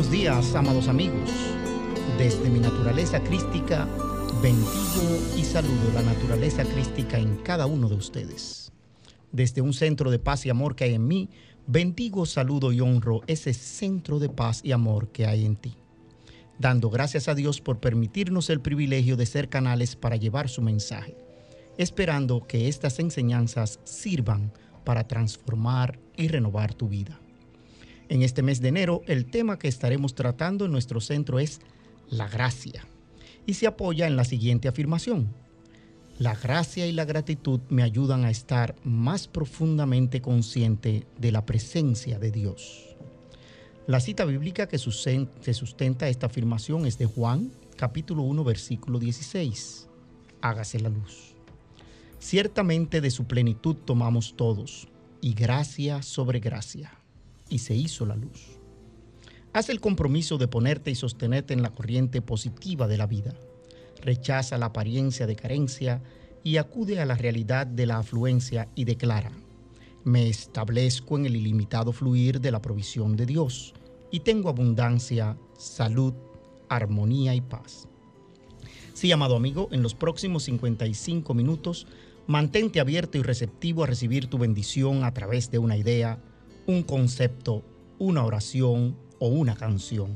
Buenos días, amados amigos. Desde mi naturaleza crística, bendigo y saludo la naturaleza crística en cada uno de ustedes. Desde un centro de paz y amor que hay en mí, bendigo, saludo y honro ese centro de paz y amor que hay en ti. Dando gracias a Dios por permitirnos el privilegio de ser canales para llevar su mensaje, esperando que estas enseñanzas sirvan para transformar y renovar tu vida. En este mes de enero, el tema que estaremos tratando en nuestro centro es la gracia y se apoya en la siguiente afirmación. La gracia y la gratitud me ayudan a estar más profundamente consciente de la presencia de Dios. La cita bíblica que sustenta esta afirmación es de Juan, capítulo 1, versículo 16. Hágase la luz. Ciertamente de su plenitud tomamos todos, y gracia sobre gracia y se hizo la luz. Haz el compromiso de ponerte y sostenerte en la corriente positiva de la vida. Rechaza la apariencia de carencia y acude a la realidad de la afluencia y declara, me establezco en el ilimitado fluir de la provisión de Dios y tengo abundancia, salud, armonía y paz. Sí, amado amigo, en los próximos 55 minutos, mantente abierto y receptivo a recibir tu bendición a través de una idea, un concepto, una oración o una canción.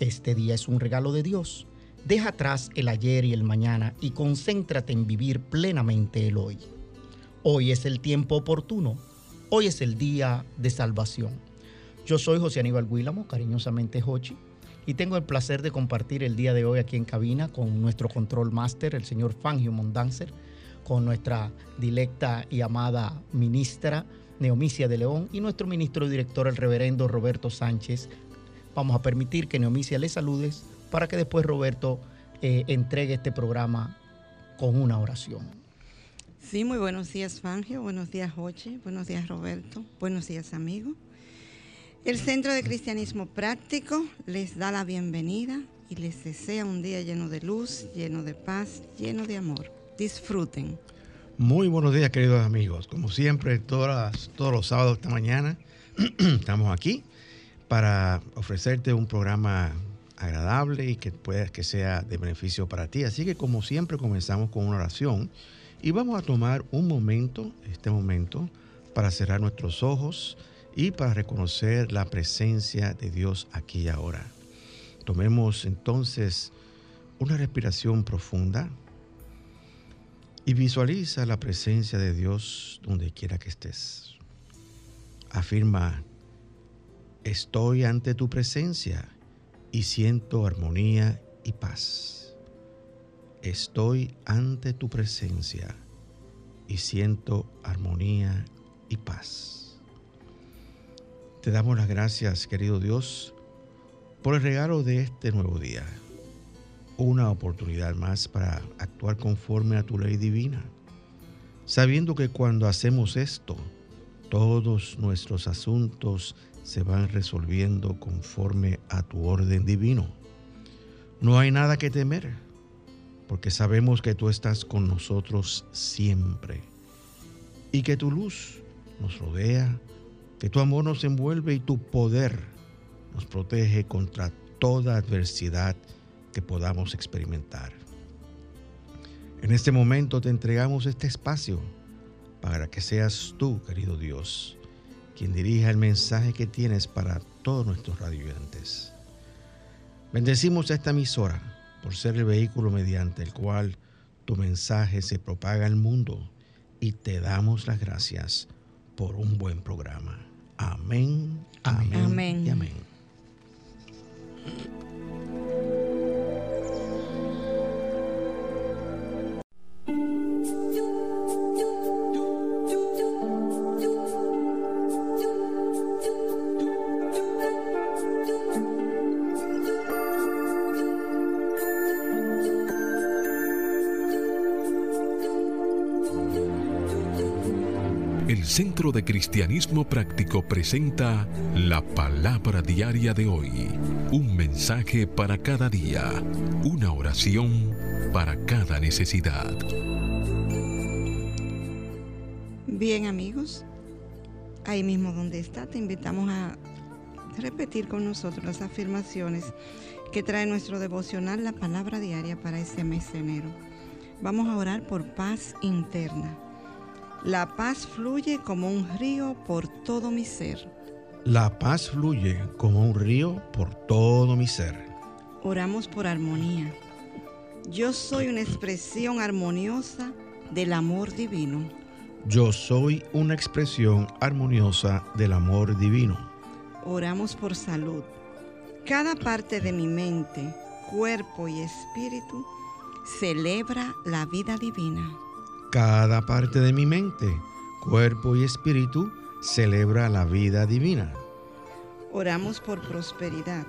Este día es un regalo de Dios. Deja atrás el ayer y el mañana y concéntrate en vivir plenamente el hoy. Hoy es el tiempo oportuno. Hoy es el día de salvación. Yo soy José Aníbal Guílamo, cariñosamente Jochi, y tengo el placer de compartir el día de hoy aquí en cabina con nuestro control master, el señor Fangio Mondanzer, con nuestra directa y amada ministra, Neomicia de León y nuestro ministro director, el reverendo Roberto Sánchez. Vamos a permitir que Neomicia le saludes para que después Roberto eh, entregue este programa con una oración. Sí, muy buenos días Fangio, buenos días Joche, buenos días Roberto, buenos días amigos. El Centro de Cristianismo Práctico les da la bienvenida y les desea un día lleno de luz, lleno de paz, lleno de amor. Disfruten. Muy buenos días, queridos amigos. Como siempre, todas, todos los sábados esta mañana estamos aquí para ofrecerte un programa agradable y que pueda que sea de beneficio para ti. Así que como siempre comenzamos con una oración y vamos a tomar un momento, este momento, para cerrar nuestros ojos y para reconocer la presencia de Dios aquí y ahora. Tomemos entonces una respiración profunda y visualiza la presencia de Dios donde quiera que estés. Afirma, estoy ante tu presencia y siento armonía y paz. Estoy ante tu presencia y siento armonía y paz. Te damos las gracias, querido Dios, por el regalo de este nuevo día una oportunidad más para actuar conforme a tu ley divina, sabiendo que cuando hacemos esto, todos nuestros asuntos se van resolviendo conforme a tu orden divino. No hay nada que temer, porque sabemos que tú estás con nosotros siempre y que tu luz nos rodea, que tu amor nos envuelve y tu poder nos protege contra toda adversidad que podamos experimentar. En este momento te entregamos este espacio para que seas tú, querido Dios, quien dirija el mensaje que tienes para todos nuestros radioyentes. Bendecimos a esta emisora por ser el vehículo mediante el cual tu mensaje se propaga al mundo y te damos las gracias por un buen programa. Amén, amén, amén. y amén. El Centro de Cristianismo Práctico presenta la palabra diaria de hoy. Un mensaje para cada día. Una oración para cada necesidad. Bien amigos, ahí mismo donde está, te invitamos a repetir con nosotros las afirmaciones que trae nuestro devocional, la palabra diaria para este mes de enero. Vamos a orar por paz interna. La paz fluye como un río por todo mi ser. La paz fluye como un río por todo mi ser. Oramos por armonía. Yo soy una expresión armoniosa del amor divino. Yo soy una expresión armoniosa del amor divino. Oramos por salud. Cada parte de mi mente, cuerpo y espíritu celebra la vida divina. Cada parte de mi mente, cuerpo y espíritu celebra la vida divina. Oramos por prosperidad.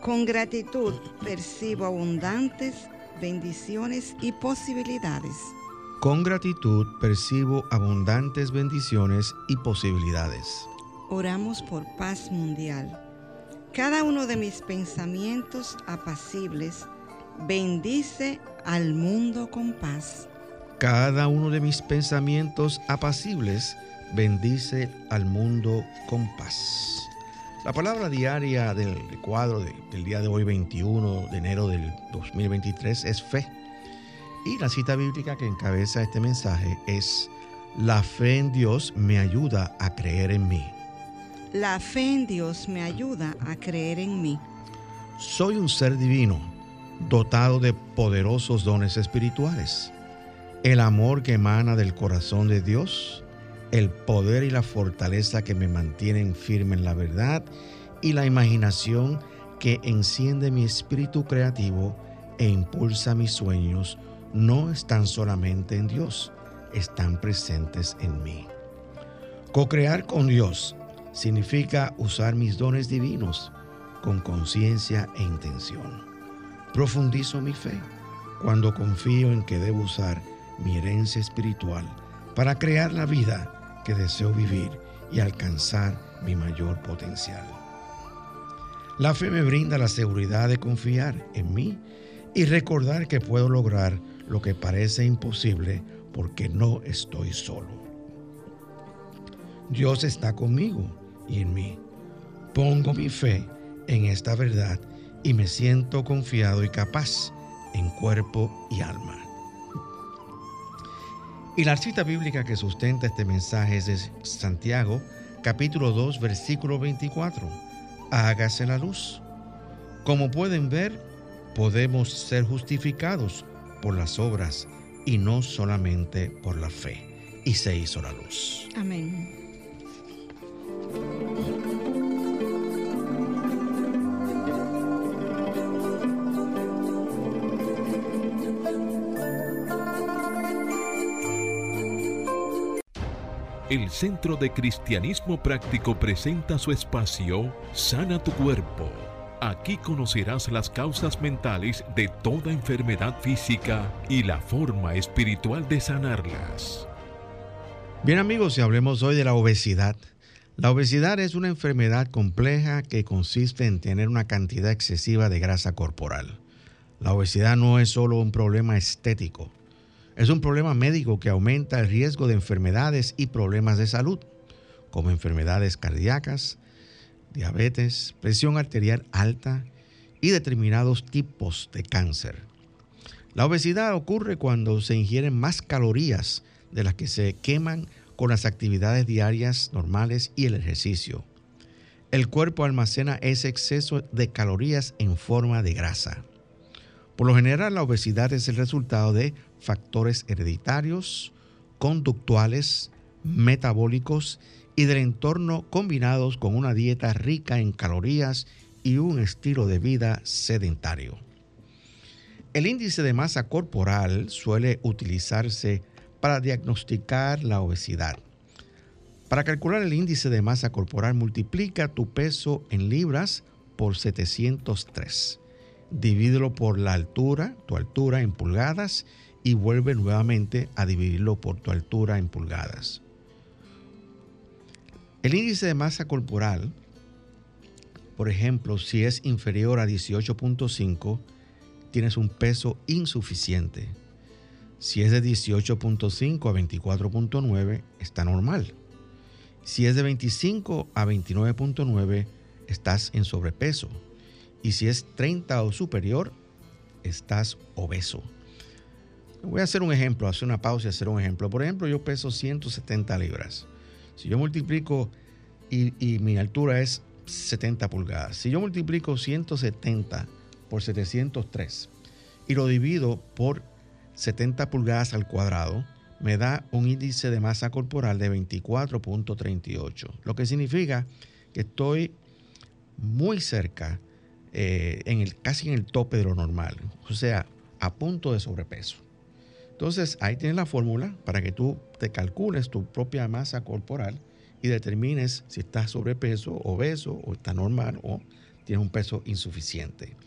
Con gratitud percibo abundantes bendiciones y posibilidades. Con gratitud percibo abundantes bendiciones y posibilidades. Oramos por paz mundial. Cada uno de mis pensamientos apacibles bendice al mundo con paz. Cada uno de mis pensamientos apacibles bendice al mundo con paz. La palabra diaria del cuadro del día de hoy, 21 de enero del 2023, es fe. Y la cita bíblica que encabeza este mensaje es, la fe en Dios me ayuda a creer en mí. La fe en Dios me ayuda a creer en mí. Soy un ser divino, dotado de poderosos dones espirituales el amor que emana del corazón de Dios, el poder y la fortaleza que me mantienen firme en la verdad y la imaginación que enciende mi espíritu creativo e impulsa mis sueños no están solamente en Dios, están presentes en mí. Co-crear con Dios significa usar mis dones divinos con conciencia e intención. Profundizo mi fe cuando confío en que debo usar mi herencia espiritual para crear la vida que deseo vivir y alcanzar mi mayor potencial. La fe me brinda la seguridad de confiar en mí y recordar que puedo lograr lo que parece imposible porque no estoy solo. Dios está conmigo y en mí. Pongo mi fe en esta verdad y me siento confiado y capaz en cuerpo y alma. Y la cita bíblica que sustenta este mensaje es de Santiago, capítulo 2, versículo 24. Hágase la luz. Como pueden ver, podemos ser justificados por las obras y no solamente por la fe. Y se hizo la luz. Amén. El Centro de Cristianismo Práctico presenta su espacio Sana tu Cuerpo. Aquí conocerás las causas mentales de toda enfermedad física y la forma espiritual de sanarlas. Bien amigos, si hablemos hoy de la obesidad. La obesidad es una enfermedad compleja que consiste en tener una cantidad excesiva de grasa corporal. La obesidad no es solo un problema estético, es un problema médico que aumenta el riesgo de enfermedades y problemas de salud, como enfermedades cardíacas, diabetes, presión arterial alta y determinados tipos de cáncer. La obesidad ocurre cuando se ingieren más calorías de las que se queman con las actividades diarias normales y el ejercicio. El cuerpo almacena ese exceso de calorías en forma de grasa. Por lo general, la obesidad es el resultado de factores hereditarios, conductuales, metabólicos y del entorno combinados con una dieta rica en calorías y un estilo de vida sedentario. El índice de masa corporal suele utilizarse para diagnosticar la obesidad. Para calcular el índice de masa corporal multiplica tu peso en libras por 703 divídelo por la altura, tu altura en pulgadas, y vuelve nuevamente a dividirlo por tu altura en pulgadas. El índice de masa corporal, por ejemplo, si es inferior a 18.5, tienes un peso insuficiente. Si es de 18.5 a 24.9, está normal. Si es de 25 a 29.9, estás en sobrepeso. Y si es 30 o superior, estás obeso. Voy a hacer un ejemplo, hacer una pausa y hacer un ejemplo. Por ejemplo, yo peso 170 libras. Si yo multiplico y, mi altura es 70 pulgadas, si yo multiplico 170 por 703 y lo divido por 70 pulgadas al cuadrado, me da un índice de masa corporal de 24.38, lo que significa que estoy muy cerca, eh, en el, casi en el tope de lo normal, o sea, a punto de sobrepeso. Entonces ahí tienes la fórmula para que tú te calcules tu propia masa corporal y determines si estás sobrepeso, obeso o está normal o tienes un peso insuficiente.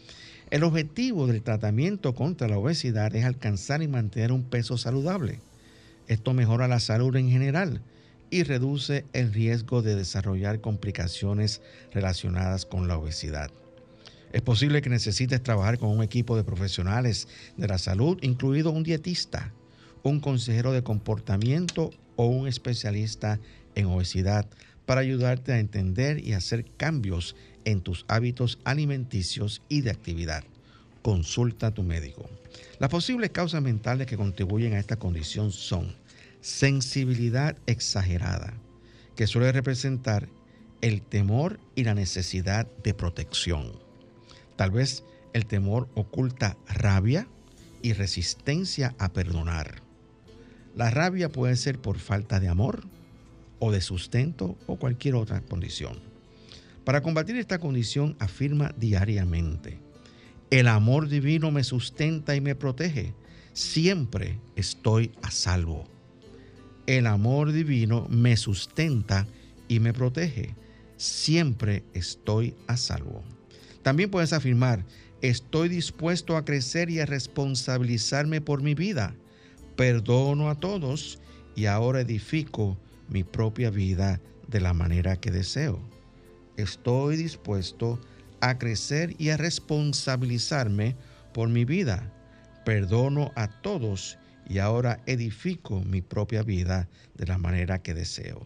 El objetivo del tratamiento contra la obesidad es alcanzar y mantener un peso saludable. Esto mejora la salud en general y reduce el riesgo de desarrollar complicaciones relacionadas con la obesidad. Es posible que necesites trabajar con un equipo de profesionales de la salud, incluido un dietista, un consejero de comportamiento o un especialista en obesidad, para ayudarte a entender y hacer cambios en tus hábitos alimenticios y de actividad. Consulta a tu médico. Las posibles causas mentales que contribuyen a esta condición son sensibilidad exagerada, que suele representar el temor y la necesidad de protección. Tal vez el temor oculta rabia y resistencia a perdonar. La rabia puede ser por falta de amor o de sustento o cualquier otra condición. Para combatir esta condición afirma diariamente, el amor divino me sustenta y me protege. Siempre estoy a salvo el amor divino me sustenta y me protege. Siempre estoy a salvo. También puedes afirmar, estoy dispuesto a crecer y a responsabilizarme por mi vida. Perdono a todos y ahora edifico mi propia vida de la manera que deseo. Estoy dispuesto a crecer y a responsabilizarme por mi vida. Perdono a todos y ahora edifico mi propia vida de la manera que deseo.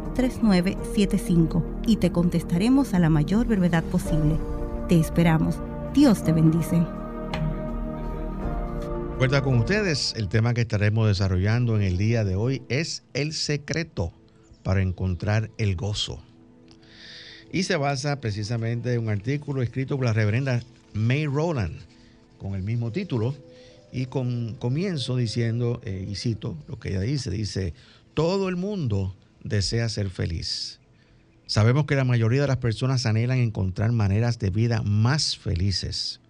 809-350-3975 y te contestaremos a la mayor brevedad posible. Te esperamos. Dios te bendice. Recuerda con ustedes, el tema que estaremos desarrollando en el día de hoy es el secreto para encontrar el gozo y se basa precisamente en un artículo escrito por la reverenda May Rowland con el mismo título y con comienzo diciendo, eh, y cito lo que ella dice, dice, todo el mundo desea ser feliz. Sabemos que la mayoría de las personas anhelan encontrar maneras de vida más felices.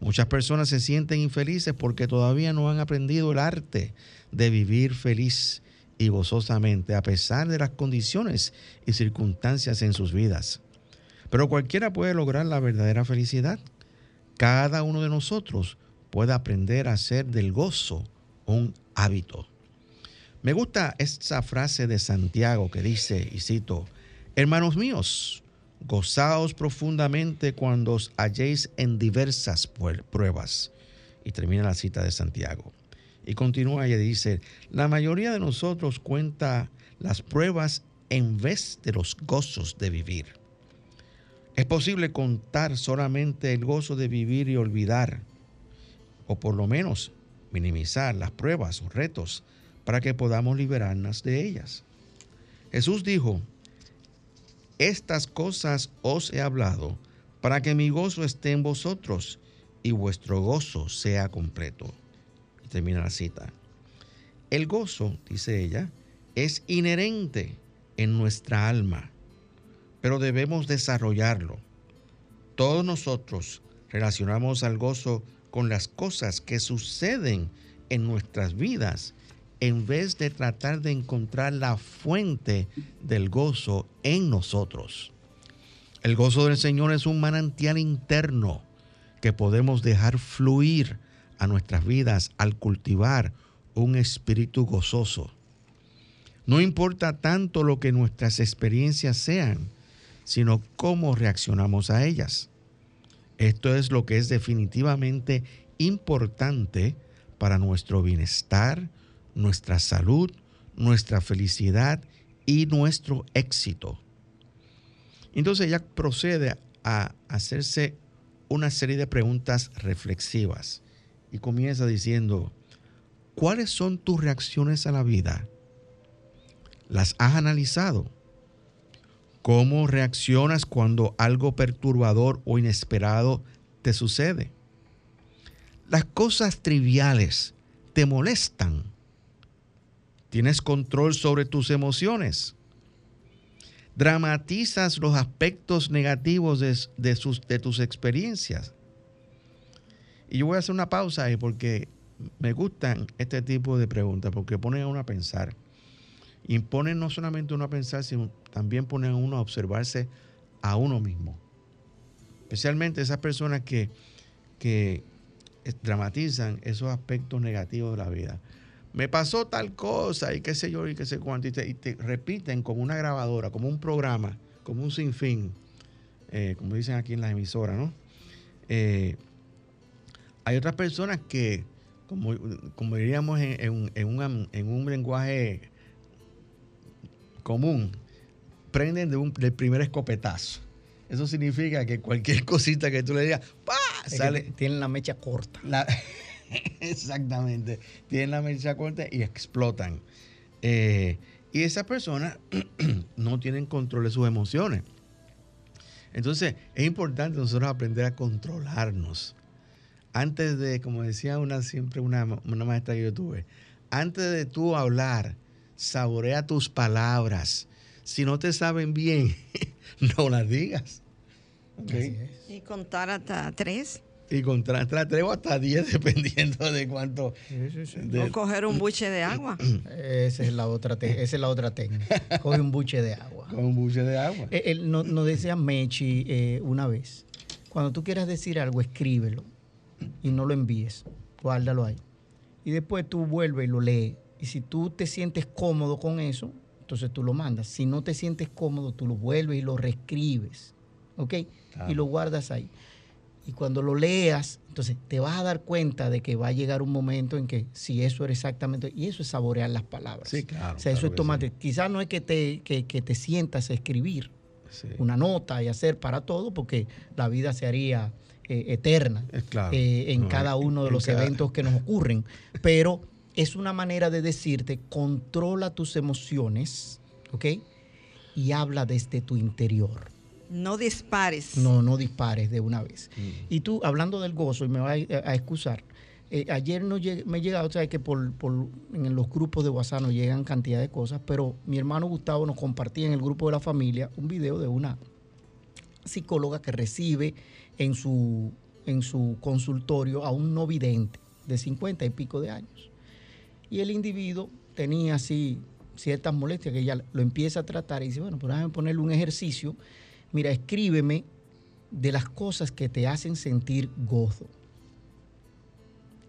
Muchas personas se sienten infelices porque todavía no han aprendido el arte de vivir feliz y gozosamente a pesar de las condiciones y circunstancias en sus vidas. Pero cualquiera puede lograr la verdadera felicidad. Cada uno de nosotros puede aprender a hacer del gozo un hábito. Me gusta esa frase de Santiago que dice, y cito, Hermanos míos, gozaos profundamente cuando os halléis en diversas pruebas. Y termina la cita de Santiago. Y continúa y dice, la mayoría de nosotros cuenta las pruebas en vez de los gozos de vivir. Es posible contar solamente el gozo de vivir y olvidar, o por lo menos minimizar las pruebas o retos para que podamos liberarnos de ellas. Jesús dijo, estas cosas os he hablado para que mi gozo esté en vosotros y vuestro gozo sea completo termina la cita. El gozo, dice ella, es inherente en nuestra alma, pero debemos desarrollarlo. Todos nosotros relacionamos al gozo con las cosas que suceden en nuestras vidas en vez de tratar de encontrar la fuente del gozo en nosotros. El gozo del Señor es un manantial interno que podemos dejar fluir a nuestras vidas al cultivar un espíritu gozoso. No importa tanto lo que nuestras experiencias sean, sino cómo reaccionamos a ellas. Esto es lo que es definitivamente importante para nuestro bienestar, nuestra salud, nuestra felicidad y nuestro éxito. Entonces ella procede a hacerse una serie de preguntas reflexivas y comienza diciendo, ¿cuáles son tus reacciones a la vida? ¿Las has analizado? ¿Cómo reaccionas cuando algo perturbador o inesperado te sucede? Las cosas triviales te molestan. ¿Tienes control sobre tus emociones? dramatizas los aspectos negativos de, sus, de tus experiencias. Y yo voy a hacer una pausa ahí porque me gustan este tipo de preguntas, porque ponen a uno a pensar. Y ponen no solamente a uno a pensar, sino también ponen a uno a observarse a uno mismo. Especialmente esas personas que, que dramatizan esos aspectos negativos de la vida me pasó tal cosa y qué sé yo y qué sé cuánto, y te, repiten como una grabadora, como un programa, como un sinfín, eh, como dicen aquí en las emisoras, ¿no? Eh, hay otras personas que, como, como diríamos en, un, lenguaje común, prenden de un, del primer escopetazo. Eso significa que cualquier cosita que tú le digas, ¡pa! Sale. Tienen la mecha corta. La, Exactamente. Tienen la mecha corta y explotan. Eh, y esas personas no tienen control de sus emociones. Entonces, es importante nosotros aprender a controlarnos. Antes de, como decía una siempre una, maestra que yo tuve, antes de tú hablar, saborea tus palabras. Si no te saben bien, no las digas. Y contar hasta tres. Y contra tres o hasta 10, dependiendo de cuánto. O coger un buche de agua. esa, es la otra esa es la otra técnica. Coge un buche de agua. Con un buche de agua. Eh, él, nos, decía Mechi eh, una vez: cuando tú quieras decir algo, escríbelo y no lo envíes. Guárdalo ahí. Y después tú vuelves y lo lees. Y si tú te sientes cómodo con eso, entonces tú lo mandas. Si no te sientes cómodo, tú lo vuelves y lo reescribes. ¿Ok? Y lo guardas ahí. Y cuando lo leas, entonces te vas a dar cuenta de que va a llegar un momento en que si eso era exactamente, y eso es saborear las palabras. Sí, claro. O sea, eso es tomate. Quizás no es que te, que, te sientas a escribir una nota y hacer para todo, porque la vida se haría eh, eterna eh, en cada uno de los eventos que nos ocurren. Pero es una manera de decirte, controla tus emociones, ¿ok? Y habla desde tu interior. No dispares. No, no dispares de una vez. Mm. Y tú, hablando del gozo, y me vas a, excusar, eh, ayer no me llega, o sea, que por, en los grupos de WhatsApp nos llegan cantidad de cosas, pero mi hermano Gustavo nos compartía en el grupo de la familia un video de una psicóloga que recibe en su, en su consultorio a un no vidente de 50 y pico de años. Y el individuo tenía así ciertas molestias que ella lo empieza a tratar y dice, bueno, pues déjame ponerle un ejercicio mira, escríbeme de las cosas que te hacen sentir gozo.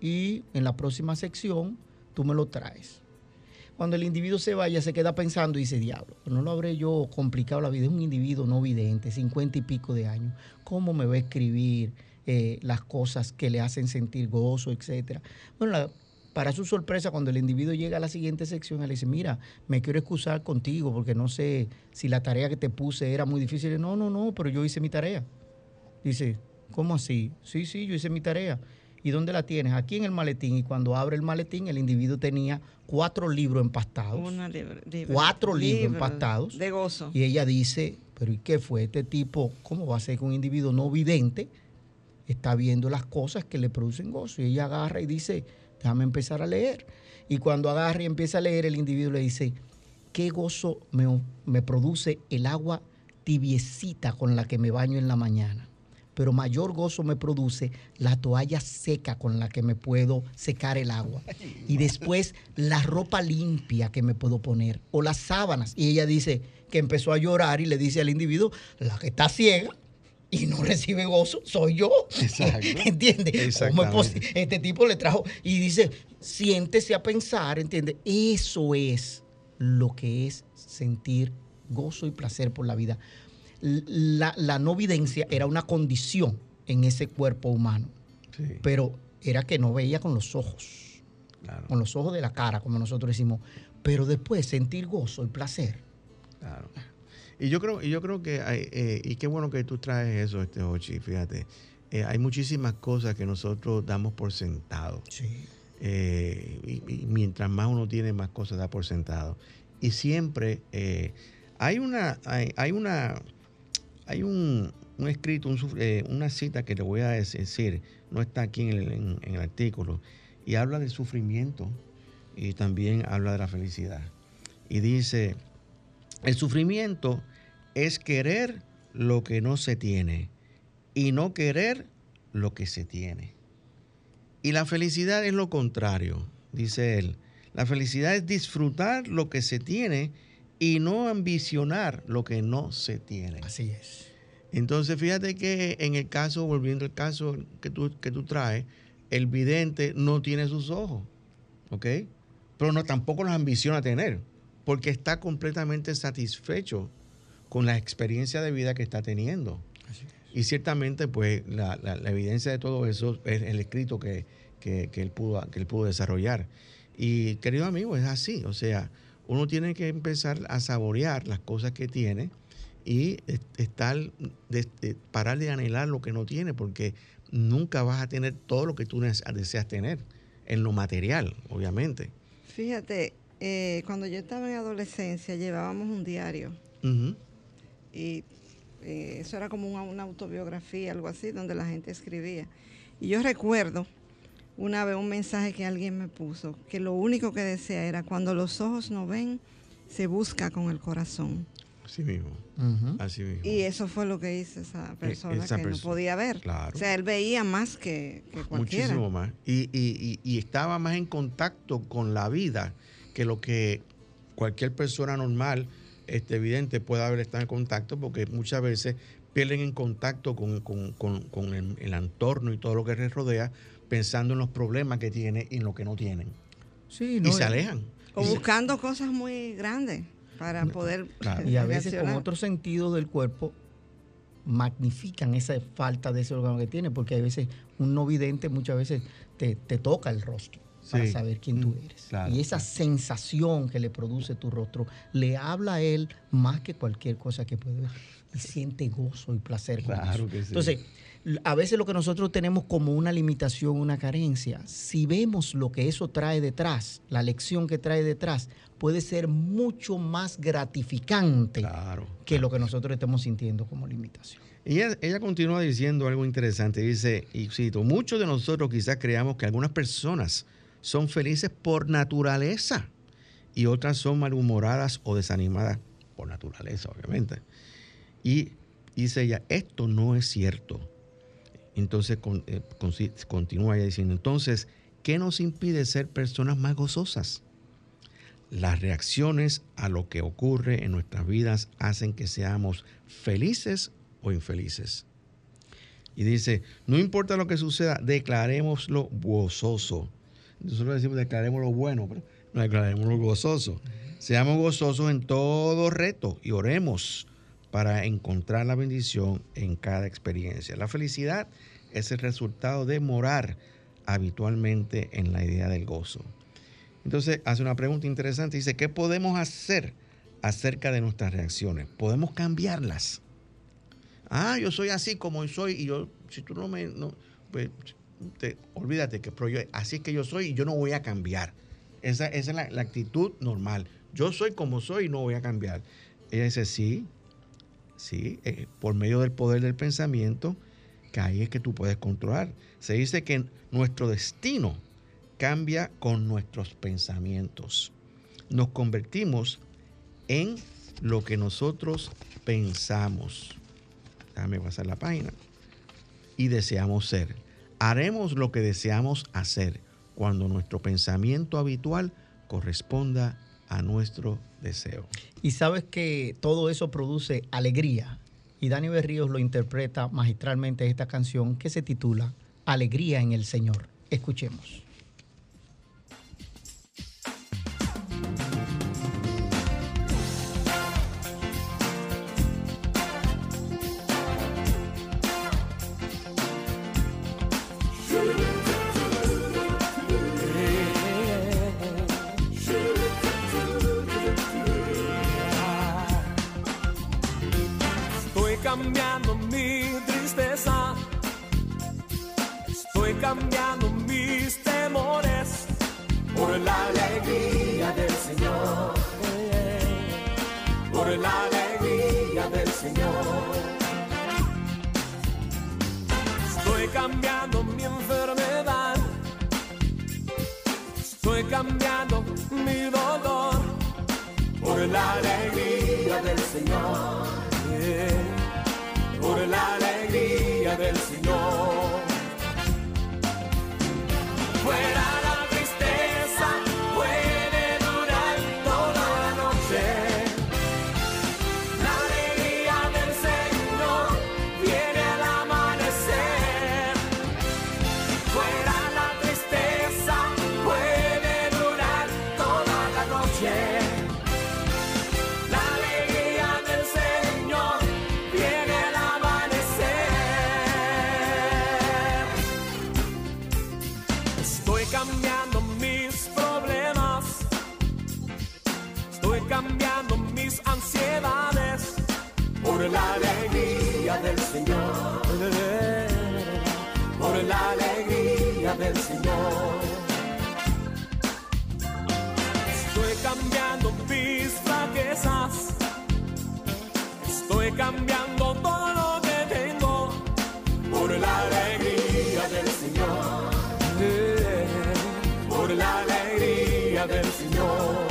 Y en la próxima sección tú me lo traes. Cuando el individuo se vaya, se queda pensando y dice, diablo, no lo habré yo complicado la vida. Es un individuo no vidente, cincuenta y pico de años. ¿Cómo me va a escribir eh, las cosas que le hacen sentir gozo, etcétera? Bueno, la, para su sorpresa, cuando el individuo llega a la siguiente sección, él le dice, mira, me quiero excusar contigo porque no sé si la tarea que te puse era muy difícil. No, no, no, pero yo hice mi tarea. Dice, ¿cómo así? Sí, sí, yo hice mi tarea. ¿Y dónde la tienes? Aquí en el maletín. Y cuando abre el maletín, el individuo tenía cuatro libros empastados. cuatro libros empastados. De gozo. Y ella dice, pero ¿y qué fue este tipo? ¿Cómo va a ser que un individuo no vidente está viendo las cosas que le producen gozo? Y ella agarra y dice, déjame empezar a leer. Y cuando agarra y empieza a leer, el individuo le dice, qué gozo me, me produce el agua tibiecita con la que me baño en la mañana pero mayor gozo me produce la toalla seca con la que me puedo secar el agua. Y después la ropa limpia que me puedo poner o las sábanas. Y ella dice que empezó a llorar y le dice al individuo, la que está ciega y no recibe gozo soy yo. ¿Entiendes? Este tipo le trajo y dice, siéntese a pensar, ¿entiendes? Eso es lo que es sentir gozo y placer por la vida la, no videncia era una condición en ese cuerpo humano, pero era que no veía con los ojos, con los ojos de la cara, como nosotros decimos, pero después sentir gozo y placer. Claro. Y yo creo, y yo creo que hay, eh, y qué bueno que tú traes eso, este Ochi, fíjate. Eh, hay muchísimas cosas que nosotros damos por sentado. Sí. Eh, y, mientras más uno tiene, más cosas da por sentado. Y siempre hay una, hay, una, hay un, escrito, eh, una cita que le voy a decir, no está aquí en el, artículo, y habla del sufrimiento y también habla de la felicidad. Y dice, el sufrimiento es querer lo que no se tiene y no querer lo que se tiene. Y la felicidad es lo contrario, dice él. La felicidad es disfrutar lo que se tiene y no ambicionar lo que no se tiene. Así es. Entonces, fíjate que en el caso, volviendo al caso que tú, que tú traes, el vidente no tiene sus ojos, ¿ok? Pero no tampoco los ambiciona tener, porque está completamente satisfecho con la experiencia de vida que está teniendo. Y ciertamente, pues, la, evidencia de todo eso es el escrito que, que, él pudo, que él pudo desarrollar. Y, querido amigo, es así. O sea, uno tiene que empezar a saborear las cosas que tiene y estar, de, parar de anhelar lo que no tiene, porque nunca vas a tener todo lo que tú deseas tener, en lo material, obviamente. Fíjate, eh, cuando yo estaba en adolescencia llevábamos un diario y eh, eso era como una, una, autobiografía, algo así, donde la gente escribía. Y yo recuerdo una vez un mensaje que alguien me puso, que lo único que decía era, cuando los ojos no ven, se busca con el corazón. Así mismo. Así mismo. Y eso fue lo que hizo esa e, persona que no podía ver. O sea, él veía más que, cualquiera. Muchísimo más. Y, estaba más en contacto con la vida que lo que cualquier persona normal, este, evidente, pueda haber estado en contacto, porque muchas veces pierden en contacto con, el, el, entorno y todo lo que les rodea, pensando en los problemas que tiene y en lo que no tienen. Sí, y se alejan. O buscando cosas muy grandes para poder... Y a veces con otro sentido del cuerpo magnifican esa falta de ese órgano que tiene, porque a veces un no vidente muchas veces te, toca el rostro para saber quién tú mm, eres. y esa sensación que le produce tu rostro le habla a él más que cualquier cosa que puede ver. Y siente gozo y placer. Claro que sí. Entonces, a veces lo que nosotros tenemos como una limitación, una carencia, si vemos lo que eso trae detrás, la lección que trae detrás, puede ser mucho más gratificante que lo que nosotros estamos sintiendo como limitación. Y ella, continúa diciendo algo interesante, dice, y cito, muchos de nosotros quizás creamos que algunas personas son felices por naturaleza y otras son malhumoradas o desanimadas por naturaleza, obviamente. Y dice ella, esto no es cierto. Entonces eh, continúa ella diciendo, entonces, ¿qué nos impide ser personas más gozosas? Las reacciones a lo que ocurre en nuestras vidas hacen que seamos felices o infelices. Y dice, no importa lo que suceda, declarémoslo gozoso. Nosotros decimos declaremos lo bueno, pero no declaremos lo gozoso. Seamos gozosos en todo reto y oremos para encontrar la bendición en cada experiencia. La felicidad es el resultado de morar habitualmente en la idea del gozo. Entonces hace una pregunta interesante, dice, ¿qué podemos hacer acerca de nuestras reacciones? ¿Podemos cambiarlas? Ah, yo soy así como soy y yo, si tú no me, no, pues, olvídate que así es que yo soy y yo no voy a cambiar. Esa, es la, actitud normal. Yo soy como soy y no voy a cambiar. Ella dice, sí, sí, eh, por medio del poder del pensamiento, que ahí es que tú puedes controlar. Se dice que nuestro destino cambia con nuestros pensamientos. Nos convertimos en lo que nosotros pensamos. Déjame pasar la página. Y deseamos ser. Haremos lo que deseamos hacer cuando nuestro pensamiento habitual corresponda a nuestro deseo. Y sabes que todo eso produce alegría. Y Dani Berríos lo interpreta magistralmente en esta canción que se titula Alegría en el Señor. Escuchemos. cambiando mi tristeza, estoy cambiando mis temores por la alegría del Señor, por la alegría del Señor. Estoy cambiando mi enfermedad, estoy cambiando mi dolor por la alegría del Señor. del Señor. Señor. Estoy cambiando mis fraquezas, estoy cambiando todo lo que tengo por la alegría del Señor. Por la alegría del Señor.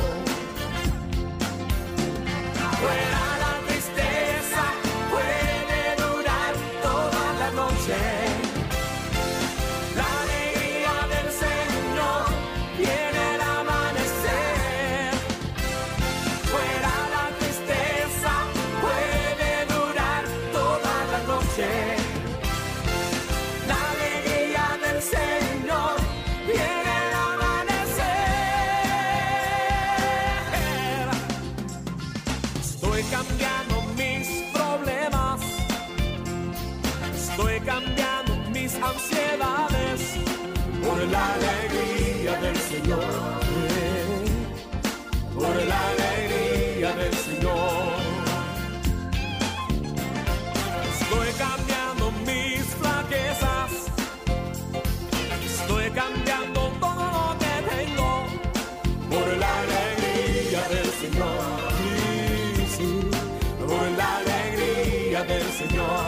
Señor.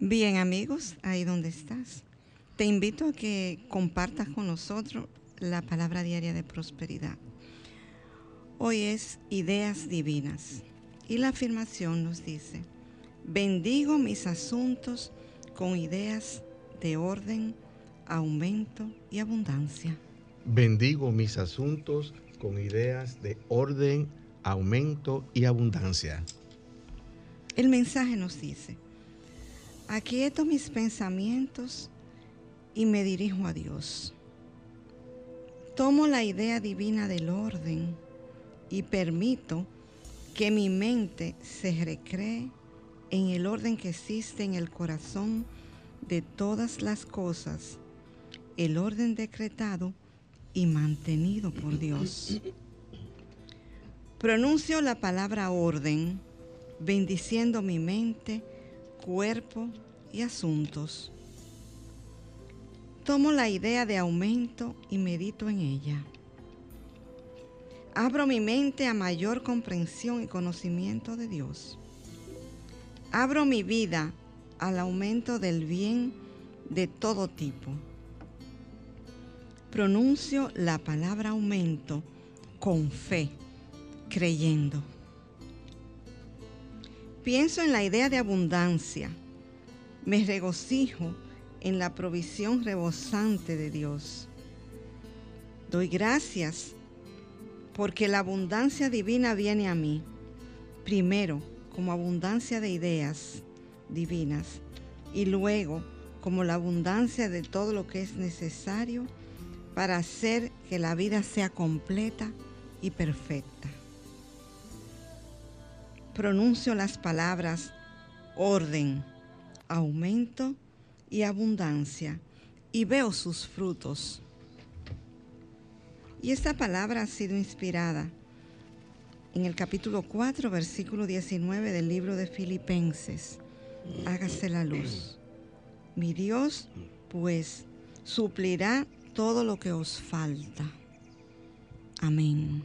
Bien amigos, ahí donde estás, te invito a que compartas con nosotros la palabra diaria de prosperidad. Hoy es ideas divinas y la afirmación nos dice, bendigo mis asuntos con ideas de orden, aumento y abundancia. Bendigo mis asuntos con ideas de orden, aumento y abundancia. El mensaje nos dice, aquieto mis pensamientos y me dirijo a Dios. Tomo la idea divina del orden y permito que mi mente se recree en el orden que existe en el corazón de todas las cosas, el orden decretado y mantenido por Dios. Pronuncio la palabra orden, bendiciendo mi mente, cuerpo y asuntos. Tomo la idea de aumento y medito en ella. Abro mi mente a mayor comprensión y conocimiento de Dios. Abro mi vida al aumento del bien de todo tipo. Pronuncio la palabra aumento con fe, creyendo. Pienso en la idea de abundancia. Me regocijo en la provisión rebosante de Dios. Doy gracias porque la abundancia divina viene a mí, primero como abundancia de ideas divinas y luego como la abundancia de todo lo que es necesario para hacer que la vida sea completa y perfecta. Pronuncio las palabras orden, aumento y abundancia y veo sus frutos. Y esta palabra ha sido inspirada en el capítulo 4, versículo 19 del libro de Filipenses. Hágase la luz. Mi Dios, pues, suplirá todo lo que os falta. Amén.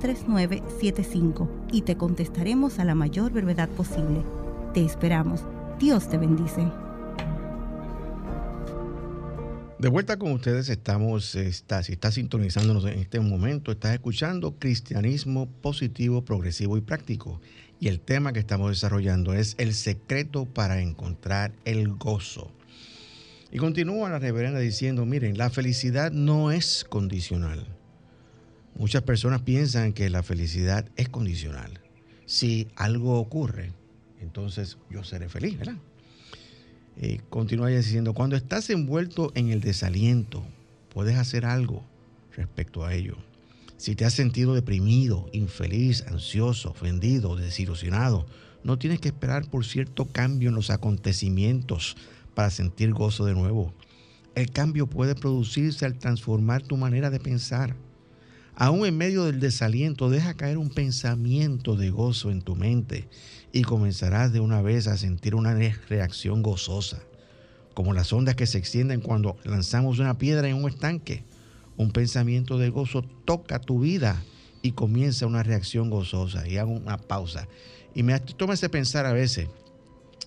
809-350-3975 y te contestaremos a la mayor brevedad posible. Te esperamos. Dios te bendice. De vuelta con ustedes estamos, está, si estás sintonizándonos en este momento, estás escuchando Cristianismo positivo, progresivo y práctico. Y el tema que estamos desarrollando es el secreto para encontrar el gozo. Y continúa la reverenda diciendo, miren, la felicidad no es condicional. Muchas personas piensan que la felicidad es condicional. Si algo ocurre, entonces yo seré feliz, ¿verdad? Eh, continúa diciendo, cuando estás envuelto en el desaliento, puedes hacer algo respecto a ello. Si te has sentido deprimido, infeliz, ansioso, ofendido, desilusionado, no tienes que esperar por cierto cambio en los acontecimientos para sentir gozo de nuevo. El cambio puede producirse al transformar tu manera de pensar. Aún en medio del desaliento, deja caer un pensamiento de gozo en tu mente y comenzarás de una vez a sentir una reacción gozosa, como las ondas que se extienden cuando lanzamos una piedra en un estanque. Un pensamiento de gozo toca tu vida y comienza una reacción gozosa. Y hago una pausa. Y me ese pensar a veces,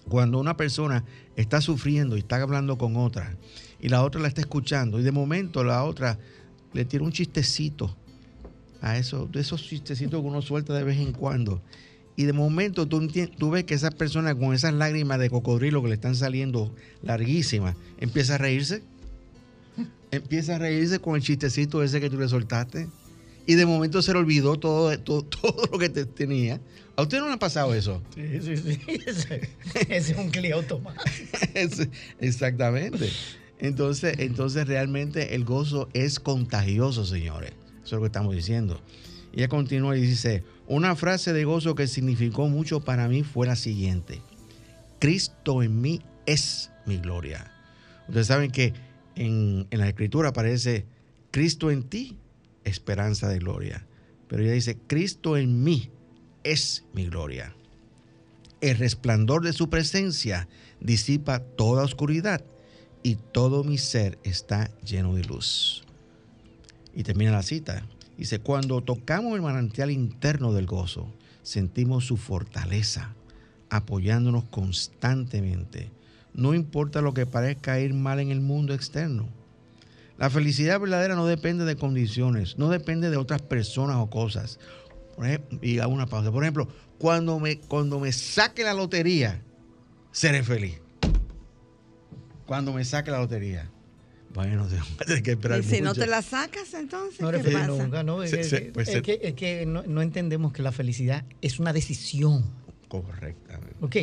cuando una persona está sufriendo y está hablando con otra, y la otra la está escuchando, y de momento la otra le tira un chistecito a eso, de esos chistecitos que uno suelta de vez en cuando y de momento tú, tú, ves que esa persona con esas lágrimas de cocodrilo que le están saliendo larguísimas, empieza a reírse. Empieza a reírse con el chistecito ese que tú le soltaste. Y de momento se le olvidó todo, todo, todo lo que te tenía. ¿A usted no le ha pasado eso? Sí, sí, sí. Ese, ese es un cliente. Es- Exactamente. Entonces, entonces realmente el gozo es contagioso, señores. Eso es lo que estamos diciendo. Y ella continúa y dice, una frase de gozo que significó mucho para mí fue la siguiente. Cristo en mí es mi gloria. Ustedes saben que en, en la escritura aparece Cristo en ti, esperanza de gloria. Pero ella dice, Cristo en mí es mi gloria. El resplandor de su presencia disipa toda oscuridad y todo mi ser está lleno de luz. Y termina la cita. Dice, cuando tocamos el manantial interno del gozo, sentimos su fortaleza, apoyándonos constantemente. No importa lo que parezca ir mal en el mundo externo. La felicidad verdadera no depende de condiciones, no depende de otras personas o cosas. Por ejemplo, y hago una pausa. Por ejemplo, cuando me, cuando me saque la lotería, seré feliz. Cuando me saque la lotería. Bueno, tengo que esperar Y si no te la sacas, entonces, No ¿qué pasa? nunca, ¿no? Se- se- pues es se- que, es que no, no entendemos que la felicidad es una decisión. Correctamente. ¿Ok?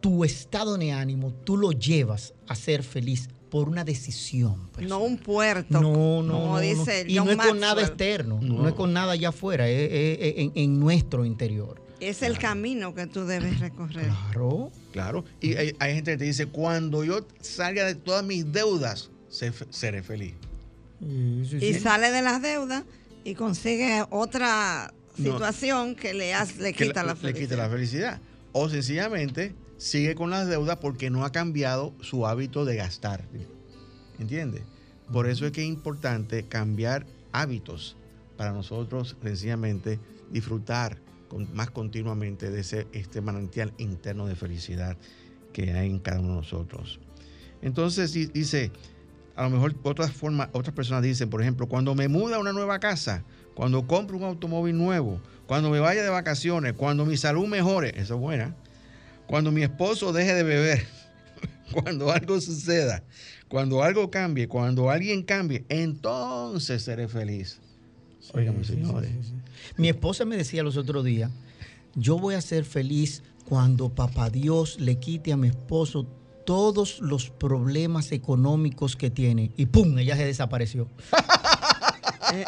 Tu estado de ánimo, tú lo llevas a ser feliz por una decisión. pues. No un puerto. No, no, como no, dice no. Y no es con nada externo, no, No. es con nada allá afuera, es, es- es en, en nuestro interior. Es el camino que tú debes recorrer. Claro. Claro. Y hay, hay gente que te dice, cuando yo salga de todas mis deudas, seré feliz. Sí, Y sí. sale de las deudas y consigue otra No. situación que le, hace- le que quita la, le felicidad. quita la felicidad. O sencillamente sigue con las deudas porque no ha cambiado su hábito de gastar. ¿Entiendes? Por eso es que es importante cambiar hábitos para nosotros sencillamente disfrutar con- más continuamente de ese, este manantial interno de felicidad que hay en cada uno de nosotros. Entonces di- dice, a lo mejor otras formas, otras personas dicen, por ejemplo, cuando me muda a una nueva casa, cuando compro un automóvil nuevo, cuando me vaya de vacaciones, cuando mi salud mejore, eso es buena, cuando mi esposo deje de beber, cuando algo suceda, cuando algo cambie, cuando alguien cambie, entonces seré feliz. Sí, señores. sí. Mi esposa me decía los otros días, yo voy a ser feliz cuando papá Dios le quite a mi esposo todos los problemas económicos que tiene. Y ¡pum! Ella se desapareció. Eh,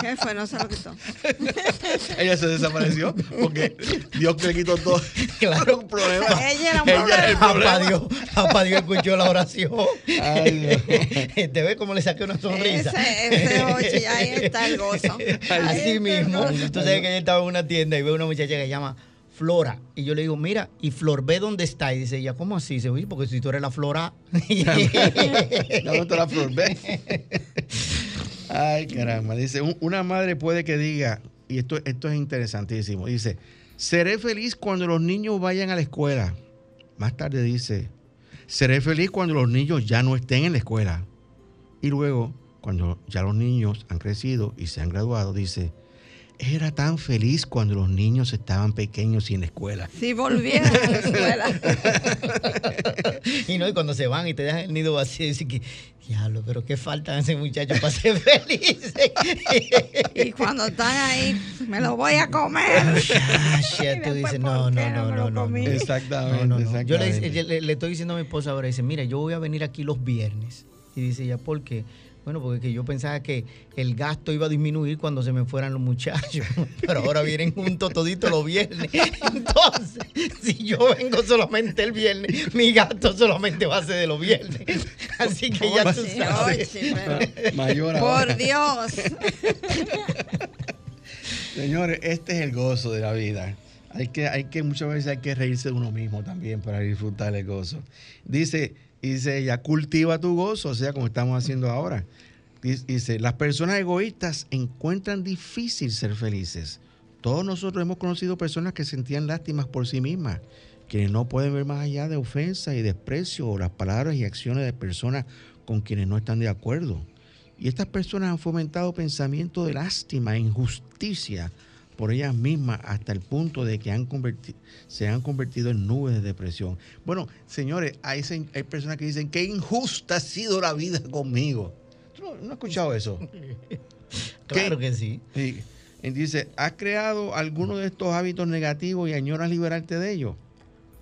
¿Qué fue? No se lo quitó. Ella se desapareció porque Dios le quitó todo Claro. los problemas. Ella era un Ella era el problema. Papá problema. Dios, papá Dios escuchó la oración. Ay, Te ves cómo le saqué una sonrisa. Ese, ese ochi, ahí está el gozo. Así mismo. Tú sabes que ella estaba en una tienda y ve una muchacha que se llama Flora. Y yo le digo, mira, y Flor, ve dónde está. Y dice ella, ¿cómo así? Dice, "Oye, porque si tú eres la Flora. ¿Dónde está la flor? Ve. Ay, caramba. Dice, "Un- una madre puede que diga, y esto, esto es interesantísimo, dice, seré feliz cuando los niños vayan a la escuela. Más tarde dice, seré feliz cuando los niños ya no estén en la escuela. Y luego, cuando ya los niños han crecido y se han graduado, dice, era tan feliz cuando los niños estaban pequeños y en la escuela. Si volvieran a la escuela. y no, y cuando se van y te dejan el nido vacío, dice que, diablo, pero qué faltan ese muchacho para ser felices. Y cuando están ahí, me lo voy a comer. Muchacha, Y tú dices, ¿por no, no, no no, no. Exactamente, No, no, no. Yo le, exactamente. le- le estoy diciendo a mi esposa ahora, dice, mira, yo voy a venir aquí los viernes. Y dice ella, ¿por qué? Bueno, porque que yo pensaba que el gasto iba a disminuir cuando se me fueran los muchachos, pero ahora vienen juntos toditos los viernes. Entonces, si yo vengo solamente el viernes, mi gasto solamente va a ser de los viernes. Así que ya tú Sí, sabes. pero- Mayor ahora. Por Dios. Señores, este es el gozo de la vida. Hay que, hay que, muchas veces hay que reírse de uno mismo también para disfrutar el gozo. Dice, dice ella, cultiva tu gozo, o sea, como estamos haciendo ahora. Dice, las personas egoístas encuentran difícil ser felices. Todos nosotros hemos conocido personas que sentían lástimas por sí mismas, quienes no pueden ver más allá de ofensa y desprecio o las palabras y acciones de personas con quienes no están de acuerdo. Y estas personas han fomentado pensamientos de lástima e injusticia por ellas mismas hasta el punto de que han se han convertido en nubes de depresión. Bueno, señores, hay, hay personas que dicen que injusta ha sido la vida conmigo. ¿Tú no, no has escuchado eso? Claro que sí. Sí. dice, ¿has creado alguno de estos hábitos negativos y añoras liberarte de ellos?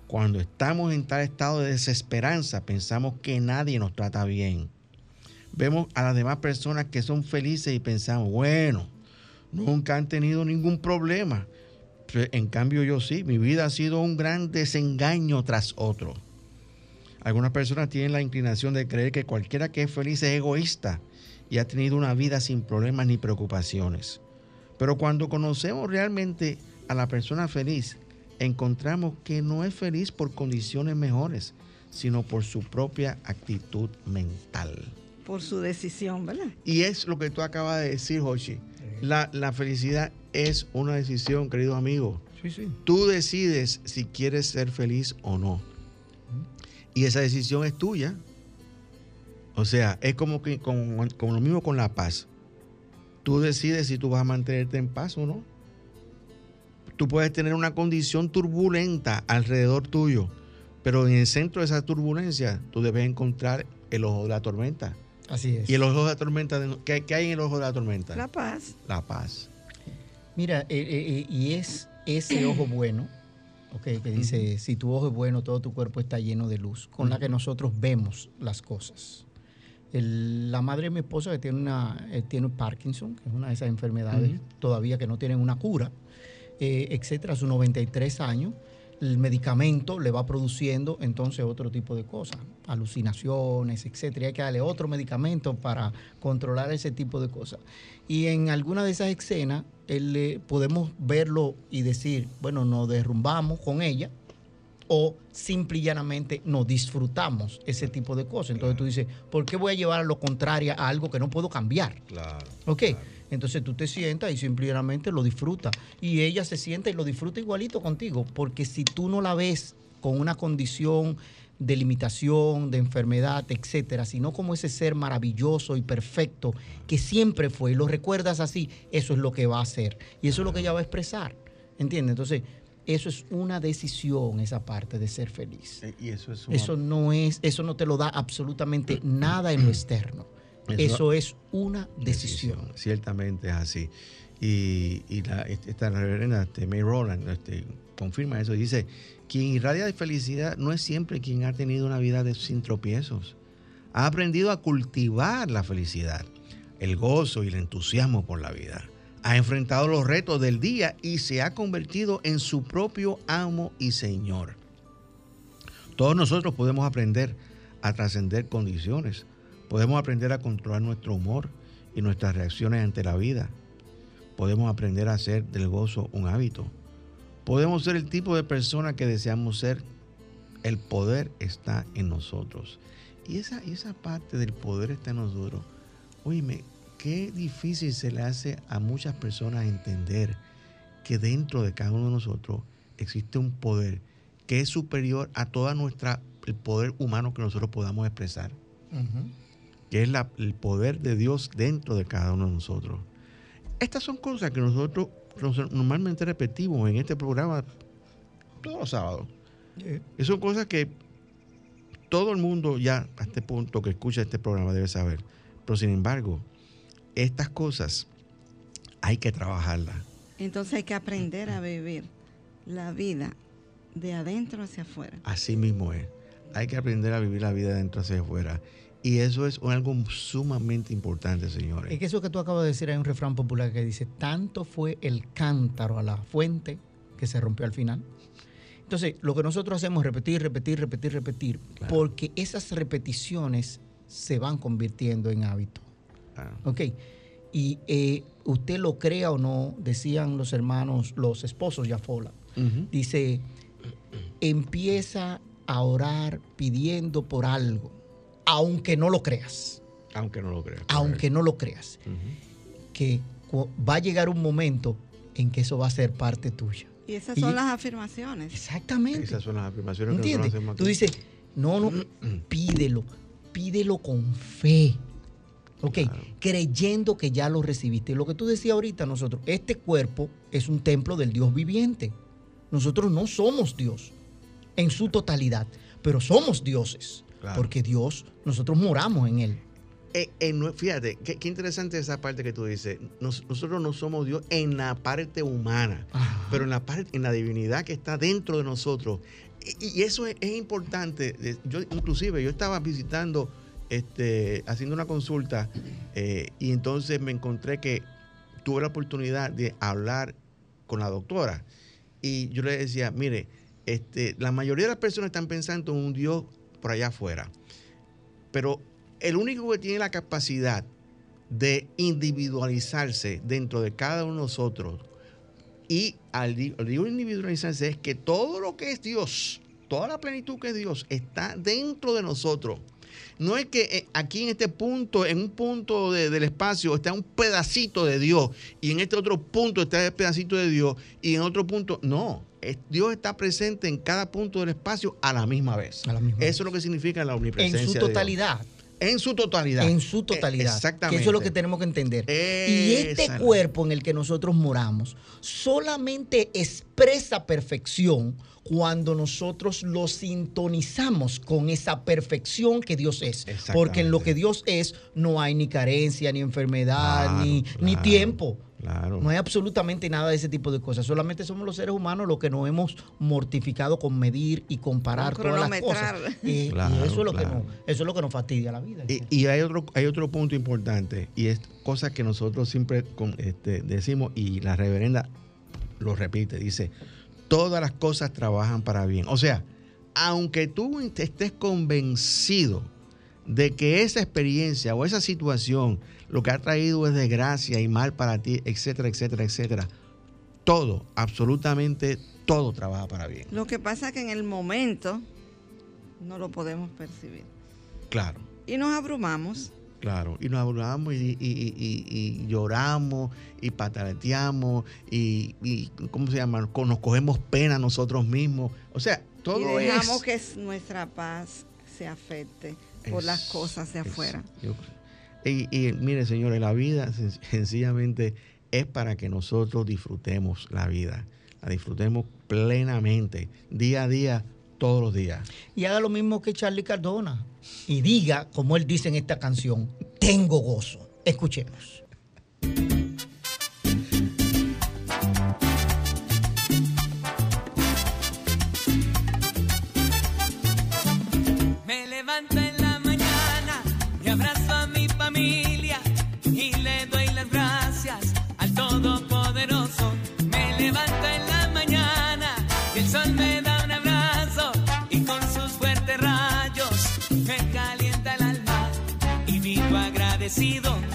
Cuando estamos en tal estado de desesperanza, pensamos que nadie nos trata bien. Vemos a las demás personas que son felices y pensamos, bueno, nunca han tenido ningún problema. En cambio yo sí, mi vida ha sido un gran desengaño tras otro. Algunas personas tienen la inclinación de creer que cualquiera que es feliz es egoísta y ha tenido una vida sin problemas ni preocupaciones. Pero cuando conocemos realmente a la persona feliz, encontramos que no es feliz por condiciones mejores, sino por su propia actitud mental. Por su decisión, ¿verdad? Y es lo que tú acabas de decir, Hoshi. La, la, felicidad es una decisión, querido amigo. Sí, sí. Tú decides si quieres ser feliz o no. Y esa decisión es tuya. O sea, es como, que, como lo mismo con la paz. Tú decides si tú vas a mantenerte en paz o no. Tú puedes tener una condición turbulenta alrededor tuyo, pero en el centro de esa turbulencia tú debes encontrar el ojo de la tormenta. Así es. ¿Y el ojo de la tormenta? ¿Qué, qué hay en el ojo de la tormenta? La paz. La paz. Mira, eh, eh, y es ese ojo bueno, okay, que dice, uh -huh. si tu ojo es bueno, todo tu cuerpo está lleno de luz, con uh -huh. la que nosotros vemos las cosas. El, la madre de mi esposa que tiene, una, eh, tiene Parkinson, que es una de esas enfermedades uh -huh. todavía que no tienen una cura, eh, etcétera, a sus 93 años, el medicamento le va produciendo entonces otro tipo de cosas, alucinaciones, etcétera. Y hay que darle otro medicamento para controlar ese tipo de cosas. Y en alguna de esas escenas él, eh, podemos verlo y decir, bueno, nos derrumbamos con ella o simple y llanamente nos disfrutamos ese tipo de cosas. Entonces claro. tú dices, ¿por qué voy a llevar a lo contrario a algo que no puedo cambiar? Claro. ¿Ok? Claro. Entonces tú te sientas y simplemente lo disfrutas. Y ella se sienta y lo disfruta igualito contigo. Porque si tú no la ves con una condición de limitación, de enfermedad, etcétera, sino como ese ser maravilloso y perfecto que siempre fue y lo recuerdas así, eso es lo que va a hacer. Y eso es lo que ella va a expresar. ¿Entiendes? Entonces, eso es una decisión, esa parte de ser feliz. Y eso es una... Eso no es, eso no te lo da absolutamente nada en lo externo. Eso, Eso, es una decisión. decisión. Ciertamente es así. Y, y la, esta reverenda este, May Roland este, confirma eso. Dice, quien irradia de felicidad no es siempre quien ha tenido una vida de, sin tropiezos. Ha aprendido a cultivar la felicidad, el gozo y el entusiasmo por la vida. Ha enfrentado los retos del día y se ha convertido en su propio amo y señor. Todos nosotros podemos aprender a trascender condiciones Podemos aprender a controlar nuestro humor y nuestras reacciones ante la vida. Podemos aprender a hacer del gozo un hábito. Podemos ser el tipo de persona que deseamos ser. El poder está en nosotros. Y esa, esa parte del poder está en nosotros. Oíme, qué difícil se le hace a muchas personas entender que dentro de cada uno de nosotros existe un poder que es superior a toda nuestra el poder humano que nosotros podamos expresar. Uh que es la, el poder de Dios dentro de cada uno de nosotros. Estas son cosas que nosotros normalmente repetimos en este programa todos los sábados. Yeah. Y son cosas que todo el mundo ya a este punto que escucha este programa debe saber. Pero sin embargo, estas cosas hay que trabajarlas. Entonces hay que aprender a vivir la vida de adentro hacia afuera. Así mismo es. Hay que aprender a vivir la vida de adentro hacia afuera. Y eso es algo sumamente importante, señores. Es que eso que tú acabas de decir, hay un refrán popular que dice, tanto fue el cántaro a la fuente que se rompió al final. Entonces, lo que nosotros hacemos es repetir, repetir, repetir, repetir, claro. porque esas repeticiones se van convirtiendo en hábito. Claro. ¿Ok? Y eh, usted lo crea o no, decían los hermanos, los esposos Yafola, uh -huh. dice, empieza a orar pidiendo por algo aunque no lo creas. Aunque no lo creas. Aunque no lo creas. Uh -huh. Que va a llegar un momento en que eso va a ser parte tuya. Y esas son las afirmaciones. Exactamente. Esas son las afirmaciones ¿Entiendes? que nosotros Tú dices, no, no, pídelo, pídelo con fe. Ok, claro. creyendo que ya lo recibiste. Lo que tú decías ahorita, nosotros, este cuerpo es un templo del Dios viviente. Nosotros no somos Dios en su totalidad, pero somos dioses. Claro. Porque Dios, nosotros moramos en Él. eh, eh, fíjate, qué, interesante esa parte que tú dices. nosotros no somos Dios en la parte humana, pero en la parte, en la divinidad que está dentro de nosotros. Y, eso es, importante. Yo, inclusive, yo estaba visitando, este, haciendo una consulta, eh, y entonces me encontré que tuve la oportunidad de hablar con la doctora. Y yo le decía, mire, este, la mayoría de las personas están pensando en un Dios por allá afuera. Pero el único que tiene la capacidad de individualizarse dentro de cada uno de nosotros y al digo individualizarse es que todo lo que es Dios, toda la plenitud que es Dios está dentro de nosotros. No es que eh, aquí en este punto, en un punto del espacio, está un pedacito de Dios y en este otro punto está el pedacito de Dios y en otro punto, no. Dios está presente en cada punto del espacio a la misma vez. Eso es lo que significa la omnipresencia. En su totalidad. En su totalidad. En su totalidad. Exactamente. eso es lo que tenemos que entender. y este cuerpo en el que nosotros moramos solamente expresa perfección cuando nosotros lo sintonizamos con esa perfección que Dios es. Porque en lo que Dios es no hay ni carencia, ni enfermedad, ni, ni tiempo. No hay absolutamente nada de ese tipo de cosas. Solamente somos los seres humanos los que nos hemos mortificado con medir y comparar todas las cosas. Y, eso, es lo que nos, eso es lo que nos fastidia la vida. Y, hay otro hay otro punto importante y es cosa que nosotros siempre este, decimos y la reverenda lo repite, dice, todas las cosas trabajan para bien. O sea, aunque tú estés convencido de que esa experiencia o esa situación lo que ha traído es desgracia y mal para ti, etcétera, etcétera, etcétera. Todo, absolutamente todo trabaja para bien. Lo que pasa es que en el momento no lo podemos percibir. Claro. Y nos abrumamos. Claro, y nos abrumamos y, lloramos y pataleteamos y, ¿cómo se llama? Nos cogemos pena nosotros mismos. O sea, todo y dejamos que nuestra paz se afecte por las cosas de afuera. Y, mire, señores, la vida sencillamente es para que nosotros disfrutemos la vida, la disfrutemos plenamente, día a día, todos los días. Y haga lo mismo que Charlie Cardona y diga, como él dice en esta canción, tengo gozo. Escuchemos. Con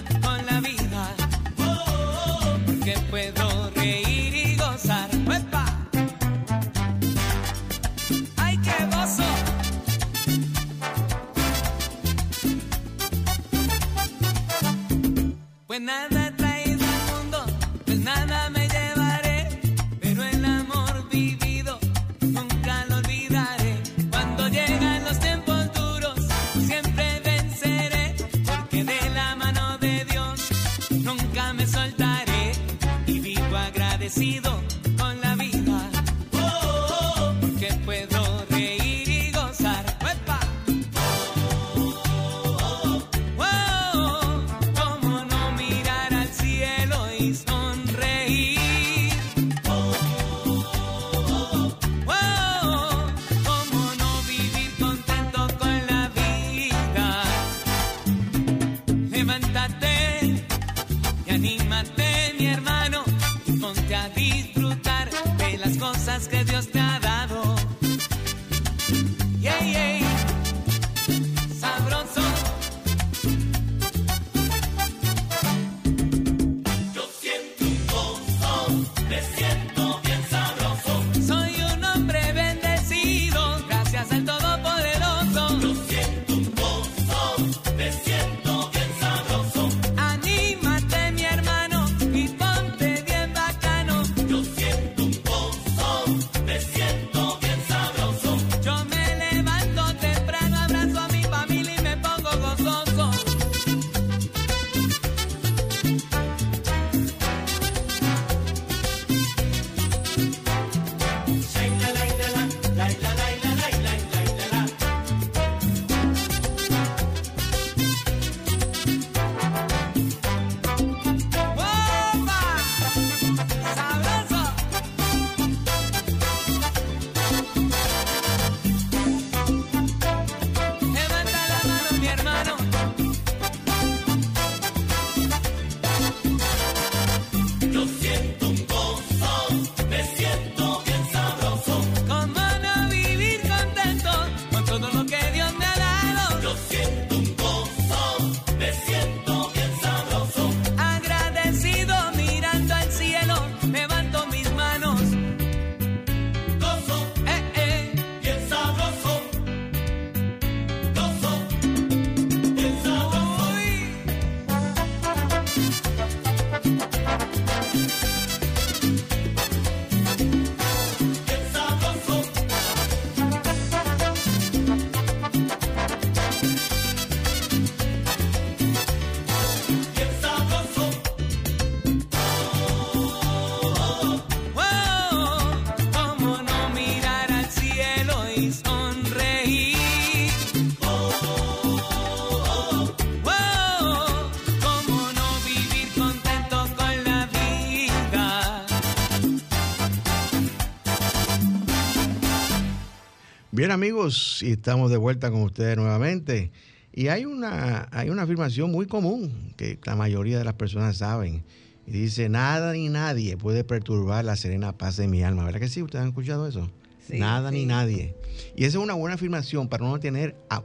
Bien amigos, y estamos de vuelta con ustedes nuevamente. Y hay una, hay una afirmación muy común que la mayoría de las personas saben. Y dice, nada ni nadie puede perturbar la serena paz de mi alma. ¿Verdad que sí? ¿Ustedes han escuchado eso? Sí, nada ni nadie. Y esa es una buena afirmación para uno tener a-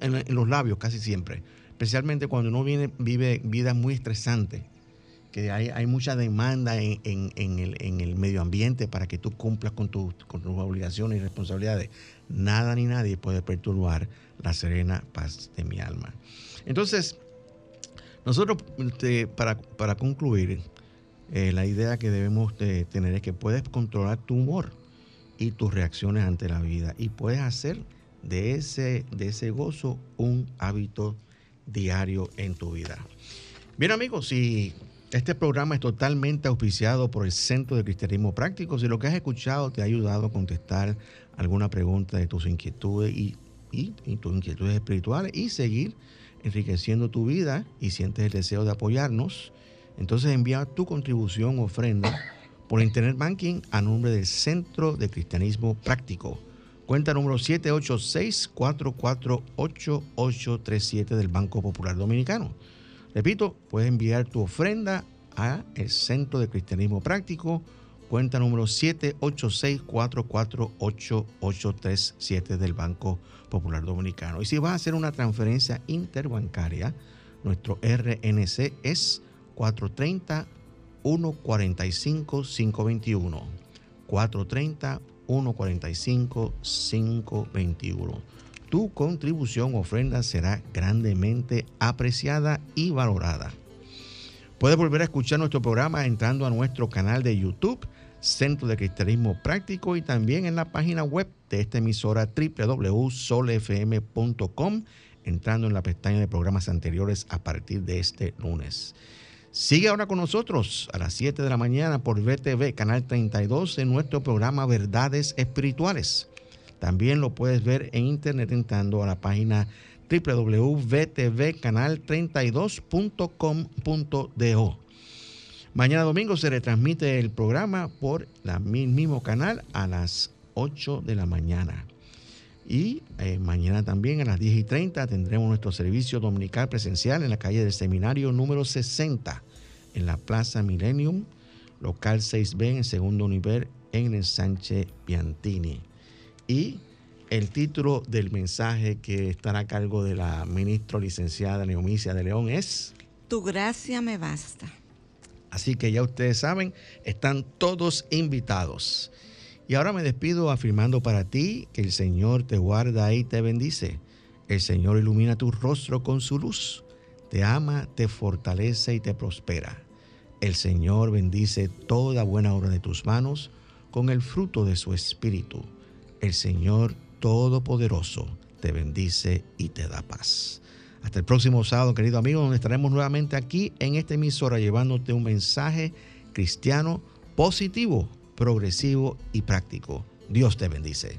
en, en los labios casi siempre. Especialmente cuando uno viene, vive vidas muy estresantes. Que hay, hay mucha demanda en, en- el, en el medio ambiente para que tú cumplas con, tus- con tus obligaciones y responsabilidades. Nada ni nadie puede perturbar la serena paz de mi alma. Entonces, nosotros, este, para, para concluir, eh, la idea que debemos de tener es que puedes controlar tu humor y tus reacciones ante la vida y puedes hacer de ese, de ese gozo un hábito diario en tu vida. Bien amigos, si este programa es totalmente auspiciado por el Centro de Cristianismo Práctico, si lo que has escuchado te ha ayudado a contestar alguna pregunta de tus inquietudes y, y- tus inquietudes espirituales y seguir enriqueciendo tu vida y sientes el deseo de apoyarnos, entonces envía tu contribución o ofrenda por Internet Banking a nombre del Centro de Cristianismo Práctico. Cuenta número 786-448-8837 del Banco Popular Dominicano. Repito, puedes enviar tu ofrenda a el Centro de Cristianismo Práctico, cuenta número 786-448-8837 del Banco Popular Dominicano. Y si vas a hacer una transferencia interbancaria, nuestro RNC es 430-145-521. 430-145-521. Tu contribución ofrenda será grandemente apreciada y valorada. Puedes volver a escuchar nuestro programa entrando a nuestro canal de YouTube, Centro de Cristianismo Práctico, y también en la página web de esta emisora www.solfm.com, entrando en la pestaña de programas anteriores a partir de este lunes. Sigue ahora con nosotros a las 7 de la mañana por VTV, Canal 32, en nuestro programa Verdades Espirituales. También lo puedes ver en internet entrando a la página www.vtvcanal32.com.do. Mañana domingo se retransmite el programa por mi- mismo canal a las 8 de la mañana. Y eh, mañana también a las 10 y 30 tendremos nuestro servicio dominical presencial en la calle del Seminario número 60, en la Plaza Millennium, local 6B, en el segundo nivel, en el Sánchez Piantini. Y el título del mensaje que estará a cargo de la ministra licenciada Neomicia de León es... Tu gracia me basta. Así que ya ustedes saben, están todos invitados. Y ahora me despido afirmando para ti que el Señor te guarda y te bendice. El Señor ilumina tu rostro con su luz. Te ama, te fortalece y te prospera. El Señor bendice toda buena obra de tus manos con el fruto de su espíritu. El Señor Todopoderoso te bendice y te da paz. Hasta el próximo sábado, querido amigo, donde estaremos nuevamente aquí en esta emisora llevándote un mensaje cristiano positivo, progresivo y práctico. Dios te bendice.